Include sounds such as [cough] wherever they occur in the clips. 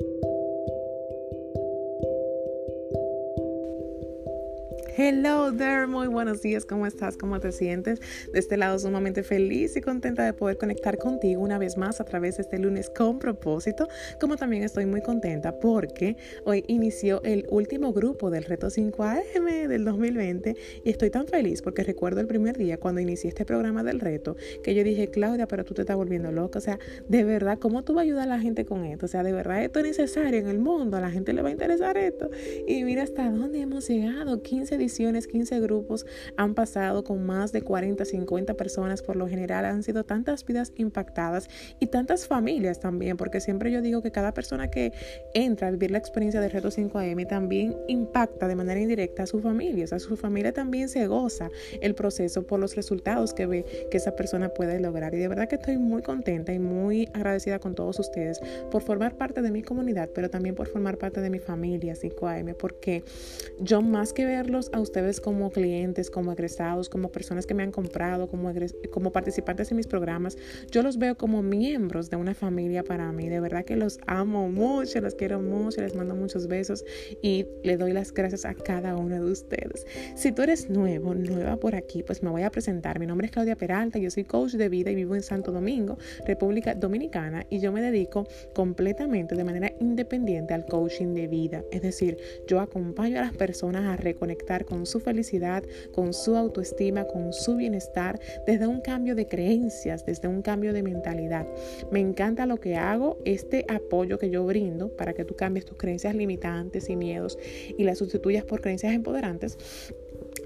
Thank you. Hello there, muy buenos días, ¿cómo estás? ¿Cómo te sientes? De este lado sumamente feliz y contenta de poder conectar contigo una vez más a través de este lunes con propósito, como también estoy muy contenta porque hoy inició el último grupo del reto 5AM del 2020 y estoy tan feliz porque recuerdo el primer día cuando inicié este programa del reto que yo dije, Claudia, pero tú te estás volviendo loca, o sea, de verdad, ¿cómo tú vas a ayudar a la gente con esto? O sea, de verdad esto es necesario en el mundo, a la gente le va a interesar esto. Y mira hasta dónde hemos llegado, 15 15 grupos han pasado con más de 40, 50 personas. Por lo general han sido tantas vidas impactadas y tantas familias también, porque siempre yo digo que cada persona que entra a vivir la experiencia de Reto 5am también impacta de manera indirecta a su familia. O sea, su familia también se goza el proceso por los resultados que ve que esa persona puede lograr. Y de verdad que estoy muy contenta y muy agradecida con todos ustedes por formar parte de mi comunidad, pero también por formar parte de mi familia 5am, porque yo más que verlos a ustedes como clientes, como egresados, como personas que me han comprado, como, como participantes en mis programas. Yo los veo como miembros de una familia para mí. De verdad que los amo mucho, los quiero mucho, les mando muchos besos y le doy las gracias a cada uno de ustedes. Si tú eres nuevo, nueva por aquí, pues me voy a presentar. Mi nombre es Claudia Peralta, yo soy coach de vida y vivo en Santo Domingo, República Dominicana, y yo me dedico completamente de manera independiente al coaching de vida. Es decir, yo acompaño a las personas a reconectar con su felicidad, con su autoestima, con su bienestar, desde un cambio de creencias, desde un cambio de mentalidad. Me encanta lo que hago, este apoyo que yo brindo para que tú cambies tus creencias limitantes y miedos y las sustituyas por creencias empoderantes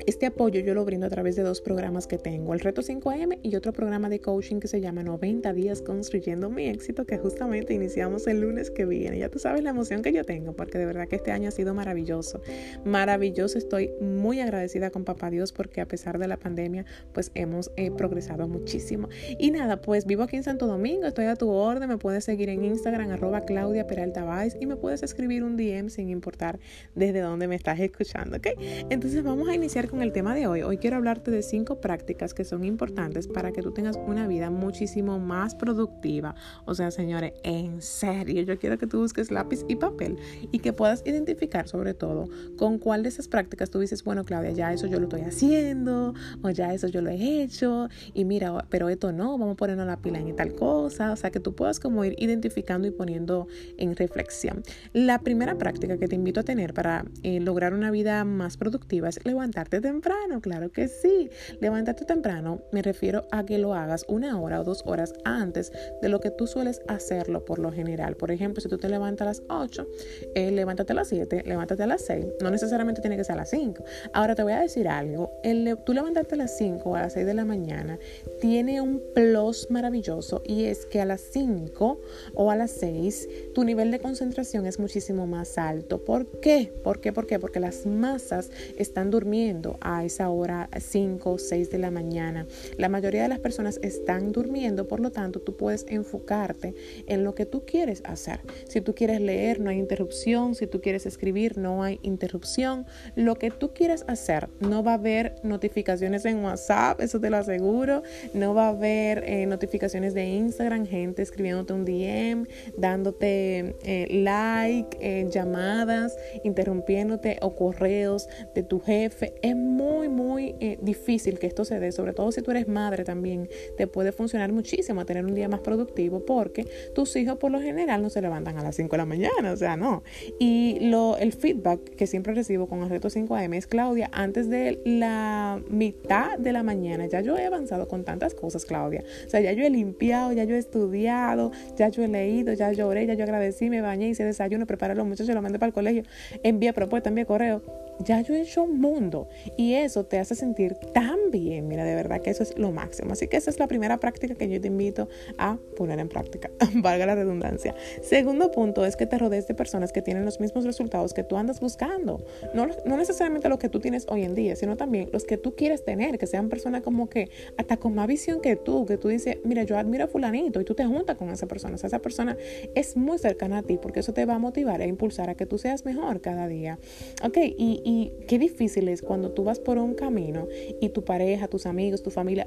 este apoyo yo lo brindo a través de dos programas que tengo, el Reto 5M y otro programa de coaching que se llama 90 días construyendo mi éxito, que justamente iniciamos el lunes que viene. Ya tú sabes la emoción que yo tengo, porque de verdad que este año ha sido maravilloso. Maravilloso, estoy muy agradecida con Papá Dios porque a pesar de la pandemia, pues hemos eh, progresado muchísimo. Y nada, pues vivo aquí en Santo Domingo, estoy a tu orden, me puedes seguir en Instagram, arroba Claudia Peralta y me puedes escribir un DM sin importar desde dónde me estás escuchando, ¿ok? Entonces vamos a iniciar con el tema de hoy. Hoy quiero hablarte de cinco prácticas que son importantes para que tú tengas una vida muchísimo más productiva. O sea, señores, en serio, yo quiero que tú busques lápiz y papel y que puedas identificar sobre todo con cuál de esas prácticas tú dices, bueno, Claudia, ya eso yo lo estoy haciendo o ya eso yo lo he hecho y mira, pero esto no, vamos a ponernos la pila en tal cosa. O sea, que tú puedas como ir identificando y poniendo en reflexión. La primera práctica que te invito a tener para eh, lograr una vida más productiva es levantarte temprano, claro que sí. Levántate temprano, me refiero a que lo hagas una hora o dos horas antes de lo que tú sueles hacerlo por lo general. Por ejemplo, si tú te levantas a las 8, eh, levántate a las 7, levántate a las 6. No necesariamente tiene que ser a las 5. Ahora te voy a decir algo. El, tú levantarte a las 5 o a las 6 de la mañana tiene un plus maravilloso y es que a las 5 o a las 6 tu nivel de concentración es muchísimo más alto. ¿Por qué? ¿Por qué? ¿Por qué? Porque las masas están durmiendo a esa hora 5 o 6 de la mañana. La mayoría de las personas están durmiendo, por lo tanto tú puedes enfocarte en lo que tú quieres hacer. Si tú quieres leer, no hay interrupción. Si tú quieres escribir, no hay interrupción. Lo que tú quieras hacer, no va a haber notificaciones en WhatsApp, eso te lo aseguro. No va a haber eh, notificaciones de Instagram, gente escribiéndote un DM, dándote eh, like, eh, llamadas, interrumpiéndote o correos de tu jefe. Muy, muy eh, difícil que esto se dé, sobre todo si tú eres madre también, te puede funcionar muchísimo a tener un día más productivo porque tus hijos por lo general no se levantan a las 5 de la mañana, o sea, no. Y lo, el feedback que siempre recibo con el reto 5am es, Claudia, antes de la mitad de la mañana, ya yo he avanzado con tantas cosas, Claudia. O sea, ya yo he limpiado, ya yo he estudiado, ya yo he leído, ya lloré, ya yo agradecí, me bañé, hice desayuno, preparé a los muchachos, lo mandé para el colegio, envié propuesta, envié correo ya yo he hecho un mundo y eso te hace sentir tan bien. Mira, de verdad que eso es lo máximo. Así que esa es la primera práctica que yo te invito a poner en práctica, [laughs] valga la redundancia. Segundo punto es que te rodees de personas que tienen los mismos resultados que tú andas buscando. No, no necesariamente lo que tú tienes hoy en día, sino también los que tú quieres tener, que sean personas como que hasta con más visión que tú, que tú dices, mira, yo admiro a fulanito y tú te juntas con esa persona. O sea, esa persona es muy cercana a ti porque eso te va a motivar e impulsar a que tú seas mejor cada día. Ok, y, y qué difícil es cuando tú vas por un camino y tu pareja, tus amigos, tu familia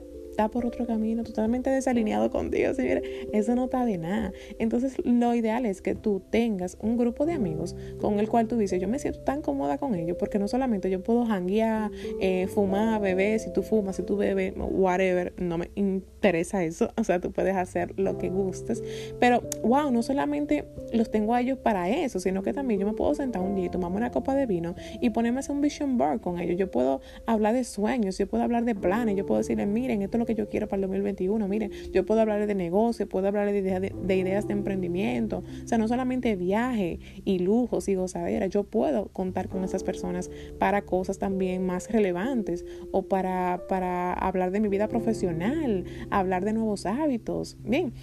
por otro camino totalmente desalineado contigo. Señores, eso no está de nada. Entonces, lo ideal es que tú tengas un grupo de amigos con el cual tú dices, yo me siento tan cómoda con ellos porque no solamente yo puedo janguear, eh, fumar, beber, si tú fumas, si tú bebes, whatever, no me interesa eso. [laughs] O sea, tú puedes hacer lo que gustes. Pero, wow, no solamente los tengo a ellos para eso, sino que también yo me puedo sentar un día y tomarme una copa de vino y ponerme a hacer un vision board con ellos. Yo puedo hablar de sueños, yo puedo hablar de planes, yo puedo decirles, miren, esto es lo que yo quiero para el 2021, miren, yo puedo hablar de negocio, puedo hablar de, de, ideas de emprendimiento, o sea, no solamente viaje y lujos y gozadera, yo puedo contar con esas personas para cosas también más relevantes o para, para hablar de mi vida profesional, hablar de nuevos hábitos. Bien,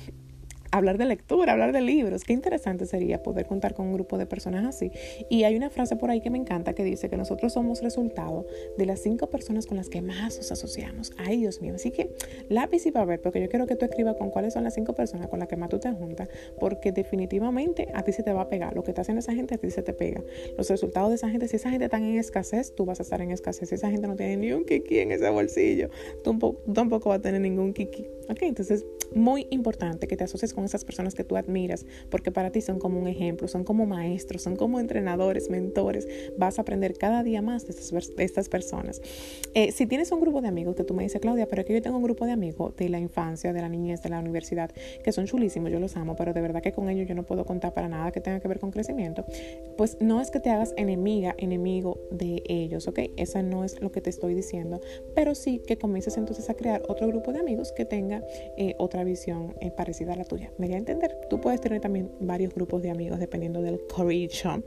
hablar de lectura, hablar de libros. Qué interesante sería poder contar con un grupo de personas así. Y hay una frase por ahí que me encanta que dice que nosotros somos resultado de las cinco personas con las que más nos asociamos. Ay, Dios mío. Así que lápiz y papel, porque yo quiero que tú escribas con cuáles son las cinco personas con las que más tú te juntas, porque definitivamente a ti se te va a pegar. Lo que está haciendo esa gente a ti se te pega. Los resultados de esa gente, si esa gente está en escasez, tú vas a estar en escasez. Si esa gente no tiene ni un kiki en ese bolsillo, tú, tampoco vas a tener ningún kiki. Ok, entonces muy importante que te asocies con esas personas que tú admiras, porque para ti son como un ejemplo, son como maestros, son como entrenadores, mentores. Vas a aprender cada día más de estas, personas. Eh, si tienes un grupo de amigos que tú me dices, Claudia, pero es que yo tengo un grupo de amigos de la infancia, de la niñez, de la universidad, que son chulísimos, yo los amo, pero de verdad que con ellos yo no puedo contar para nada que tenga que ver con crecimiento, pues no es que te hagas enemiga, enemigo de ellos, ¿ok? Esa no es lo que te estoy diciendo, pero sí que comiences entonces a crear otro grupo de amigos que tenga eh, otra visión eh, parecida a la tuya. Me voy a entender. Tú puedes tener también varios grupos de amigos dependiendo del curriculum.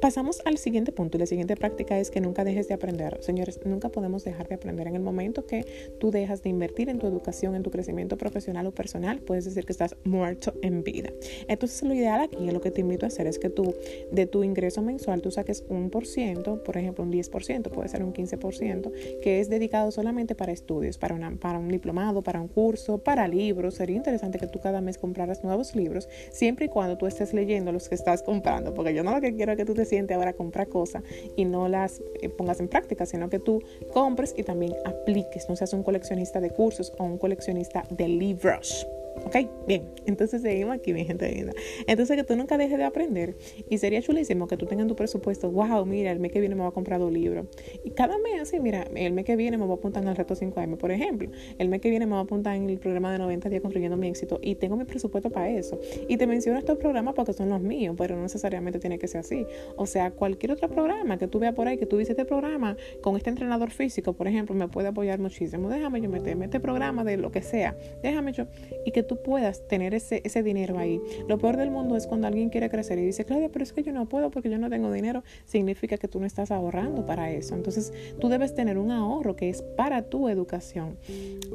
Pasamos al siguiente punto y la siguiente práctica es que nunca dejes de aprender. Señores, nunca podemos dejar de aprender. En el momento que tú dejas de invertir en tu educación, en tu crecimiento profesional o personal, puedes decir que estás muerto en vida. Entonces, lo ideal aquí, lo que te invito a hacer es que tú, de tu ingreso mensual, tú saques un por ciento, por ejemplo, un 10%, puede ser un 15%, que es dedicado solamente para estudios, para, una, para un diplomado, para un curso, para libros. Sería interesante que tú cada mes compraras nuevos libros, siempre y cuando tú estés leyendo los que estás comprando, porque yo no lo que quiero es que tú te sientes ahora a comprar cosas y no las eh, pongas en práctica, sino que tú compres y también apliques, no seas un coleccionista de cursos o un coleccionista de libros. Ok, bien, entonces seguimos aquí, mi gente linda. Entonces que tú nunca dejes de aprender y sería chulísimo que tú tengas tu presupuesto, wow, mira, el mes que viene me voy a comprar dos libros. Y cada mes así, mira, el mes que viene me voy a apuntar el reto 5M, por ejemplo. El mes que viene me voy a apuntar en el programa de 90 días construyendo mi éxito y tengo mi presupuesto para eso. Y te menciono estos programas porque son los míos, pero no necesariamente tiene que ser así. O sea, cualquier otro programa que tú veas por ahí, que tú dices este programa con este entrenador físico, por ejemplo, me puede apoyar muchísimo. Déjame yo meterme este programa de lo que sea. Déjame yo. Y que tú puedas tener ese, ese dinero ahí. Lo peor del mundo es cuando alguien quiere crecer y dice, Claudia, pero es que yo no puedo porque yo no tengo dinero. Significa que tú no estás ahorrando para eso. Entonces, tú debes tener un ahorro que es para tu educación.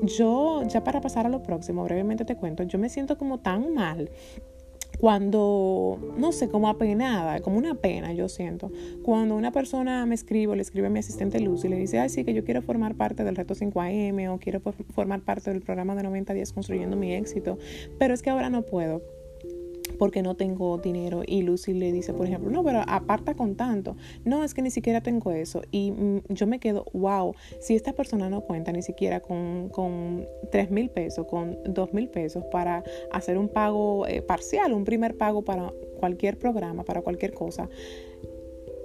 Yo, ya para pasar a lo próximo, brevemente te cuento, yo me siento como tan mal cuando, no sé, como apenada, como una pena yo siento, cuando una persona me escribe, le escribe a mi asistente Luz y le dice, ay, sí, que yo quiero formar parte del reto 5am o quiero formar parte del programa de 90 días construyendo mi éxito, pero es que ahora no puedo porque no tengo dinero. Y Lucy le dice, por ejemplo, no, pero aparta con tanto. No, es que ni siquiera tengo eso. Y mm, yo me quedo, wow, si esta persona no cuenta ni siquiera con, con 3 mil pesos, con 2 mil pesos para hacer un pago eh, parcial, un primer pago para cualquier programa, para cualquier cosa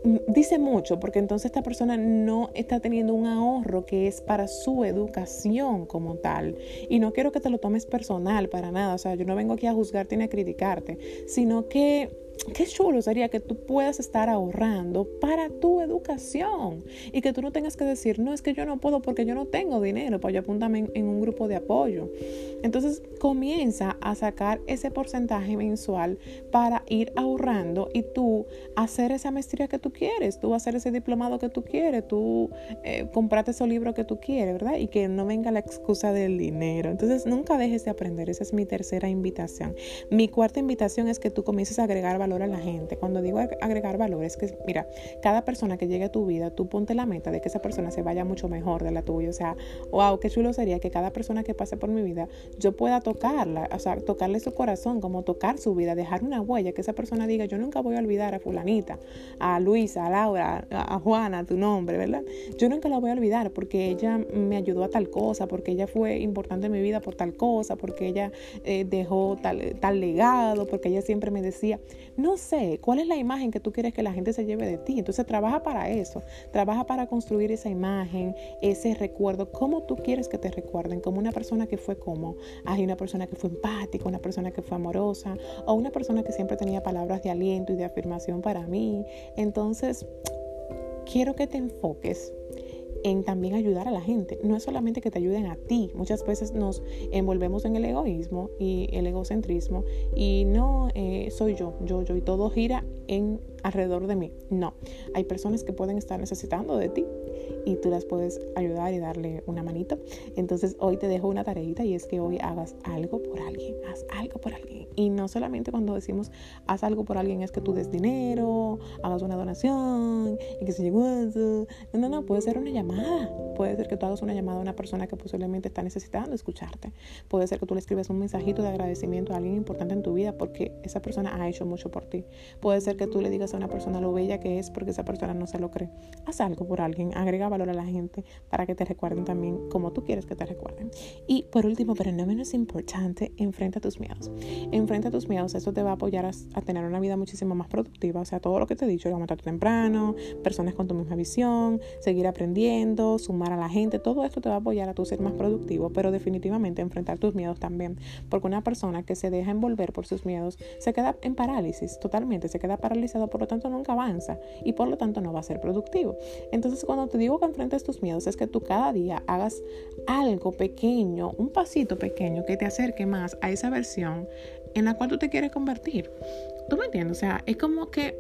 dice mucho porque entonces esta persona no está teniendo un ahorro que es para su educación como tal. Y no quiero que te lo tomes personal para nada. O sea, yo no vengo aquí a juzgarte ni a criticarte, sino que Qué chulo sería que tú puedas estar ahorrando para tu educación y que tú no tengas que decir, no es que yo no puedo porque yo no tengo dinero, pues yo apúntame en, un grupo de apoyo. Entonces comienza a sacar ese porcentaje mensual para ir ahorrando y tú hacer esa maestría que tú quieres, tú hacer ese diplomado que tú quieres, tú eh, comprarte ese libro que tú quieres, ¿verdad? Y que no venga la excusa del dinero. Entonces nunca dejes de aprender, esa es mi tercera invitación. Mi cuarta invitación es que tú comiences a agregar valor a la gente. Cuando digo agregar valor es que, mira, cada persona que llegue a tu vida, tú ponte la meta de que esa persona se vaya mucho mejor de la tuya. O sea, wow, qué chulo sería que cada persona que pase por mi vida, yo pueda tocarla, o sea, tocarle su corazón, como tocar su vida, dejar una huella, que esa persona diga, yo nunca voy a olvidar a fulanita, a Luisa, a Laura, a Juana, tu nombre, ¿verdad? Yo nunca la voy a olvidar porque ella me ayudó a tal cosa, porque ella fue importante en mi vida por tal cosa, porque ella eh, dejó tal, tal legado, porque ella siempre me decía, no sé, ¿cuál es la imagen que tú quieres que la gente se lleve de ti? Entonces trabaja para eso, trabaja para construir esa imagen, ese recuerdo, cómo tú quieres que te recuerden, como una persona que fue como, hay una persona que fue empática, una persona que fue amorosa, o una persona que siempre tenía palabras de aliento y de afirmación para mí. Entonces, quiero que te enfoques en también ayudar a la gente. No es solamente que te ayuden a ti. Muchas veces nos envolvemos en el egoísmo y el egocentrismo y no eh, soy yo, yo, yo y todo gira en alrededor de mí. No, hay personas que pueden estar necesitando de ti y tú las puedes ayudar y darle una manito. Entonces hoy te dejo una tareita y es que hoy hagas algo por alguien, haz algo por alguien. Y no solamente cuando decimos haz algo por alguien es que tú des dinero, hagas una donación y que se llegó eso. No, no, no, puede ser una llamada. Puede ser que tú hagas una llamada a una persona que posiblemente está necesitando escucharte. Puede ser que tú le escribas un mensajito de agradecimiento a alguien importante en tu vida porque esa persona ha hecho mucho por ti. Puede ser que tú le digas a una persona lo bella que es porque esa persona no se lo cree. Haz algo por alguien, agrega valor a la gente para que te recuerden también como tú quieres que te recuerden. Y por último, pero no menos importante, enfrenta tus miedos. Enfrenta tus miedos, eso te va a apoyar a, tener una vida muchísimo más productiva. O sea, todo lo que te he dicho, levantarte temprano, personas con tu misma visión, seguir aprendiendo, sumar a la gente, todo esto te va a apoyar a tu ser más productivo, pero definitivamente enfrentar tus miedos también. Porque una persona que se deja envolver por sus miedos se queda en parálisis totalmente, se queda paralizado, por lo tanto nunca avanza y por lo tanto no va a ser productivo. Entonces, cuando te digo que enfrentes tus miedos es que tú cada día hagas algo pequeño, un pasito pequeño que te acerque más a esa versión en la cual tú te quieres convertir. ¿Tú me entiendes? O sea, es como que,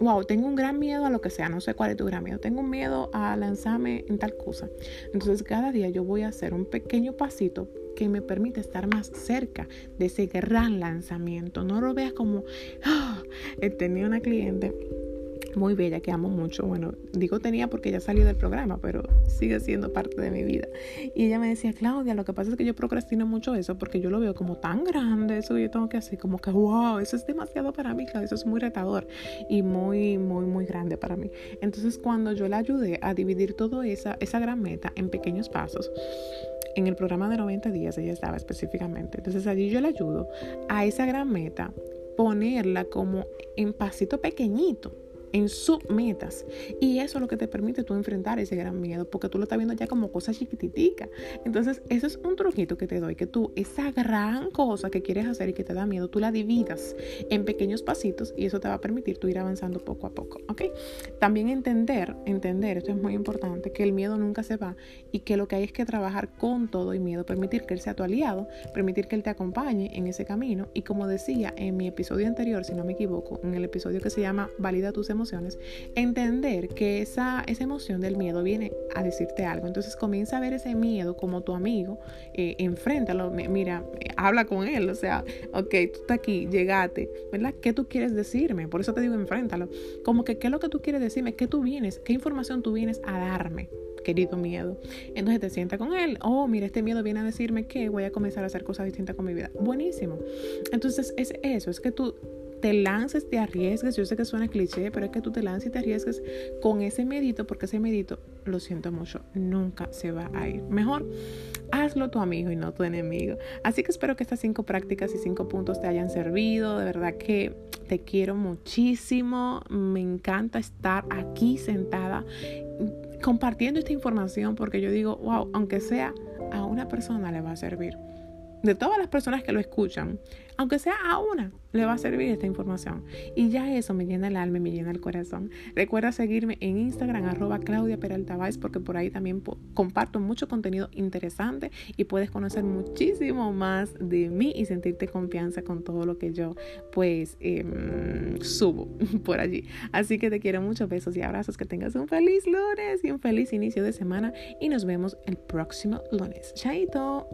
wow, tengo un gran miedo a lo que sea, no sé cuál es tu gran miedo, tengo un miedo a lanzarme en tal cosa. Entonces cada día yo voy a hacer un pequeño pasito que me permite estar más cerca de ese gran lanzamiento. No lo veas como, oh, he tenido una cliente muy bella que amo mucho. Bueno, digo tenía porque ya salió del programa, pero sigue siendo parte de mi vida. Y ella me decía, Claudia, lo que pasa es que yo procrastino mucho eso porque yo lo veo como tan grande, eso que yo tengo que hacer, como que, wow, eso es demasiado para mí, Claudia, eso es muy retador y muy, muy, muy grande para mí. Entonces, cuando yo la ayudé a dividir toda esa, esa gran meta en pequeños pasos, en el programa de 90 días ella estaba específicamente. Entonces allí yo le ayudo a esa gran meta ponerla como en pasito pequeñito en submetas. Y eso es lo que te permite tú enfrentar ese gran miedo, porque tú lo estás viendo ya como cosa chiquititica. Entonces, eso es un truquito que te doy, que tú esa gran cosa que quieres hacer y que te da miedo, tú la dividas en pequeños pasitos y eso te va a permitir tú ir avanzando poco a poco, ¿ok? También entender, entender, esto es muy importante, que el miedo nunca se va y que lo que hay es que trabajar con todo y miedo, permitir que él sea tu aliado, permitir que él te acompañe en ese camino y como decía en mi episodio anterior, si no me equivoco, en el episodio que se llama Valida tus emociones, emociones, entender que esa, esa emoción del miedo viene a decirte algo. Entonces comienza a ver ese miedo como tu amigo, eh, enfréntalo, mira, habla con él, o sea, ok, tú estás aquí, llegate, ¿verdad? ¿Qué tú quieres decirme? Por eso te digo, enfréntalo. Como que, ¿qué es lo que tú quieres decirme? ¿Qué tú vienes? ¿Qué información tú vienes a darme? querido miedo. Entonces te sienta con él. Oh, mira, este miedo viene a decirme que voy a comenzar a hacer cosas distintas con mi vida. Buenísimo. Entonces es eso, es que tú te lances, te arriesgues. Yo sé que suena cliché, pero es que tú te lances y te arriesgues con ese medito, porque ese medito, lo siento mucho, nunca se va a ir. Mejor hazlo tu amigo y no tu enemigo. Así que espero que estas cinco prácticas y cinco puntos te hayan servido. De verdad que te quiero muchísimo. Me encanta estar aquí sentada compartiendo esta información porque yo digo, wow, aunque sea a una persona le va a servir de todas las personas que lo escuchan, aunque sea a una, le va a servir esta información. Y ya eso me llena el alma y me llena el corazón. Recuerda seguirme en Instagram, arroba Claudia Peralta porque por ahí también comparto mucho contenido interesante y puedes conocer muchísimo más de mí y sentirte confianza con todo lo que yo pues em, subo [laughs] por allí. Así que te quiero muchos besos y abrazos. Que tengas un feliz lunes y un feliz inicio de semana. Y nos vemos el próximo lunes. Chaito.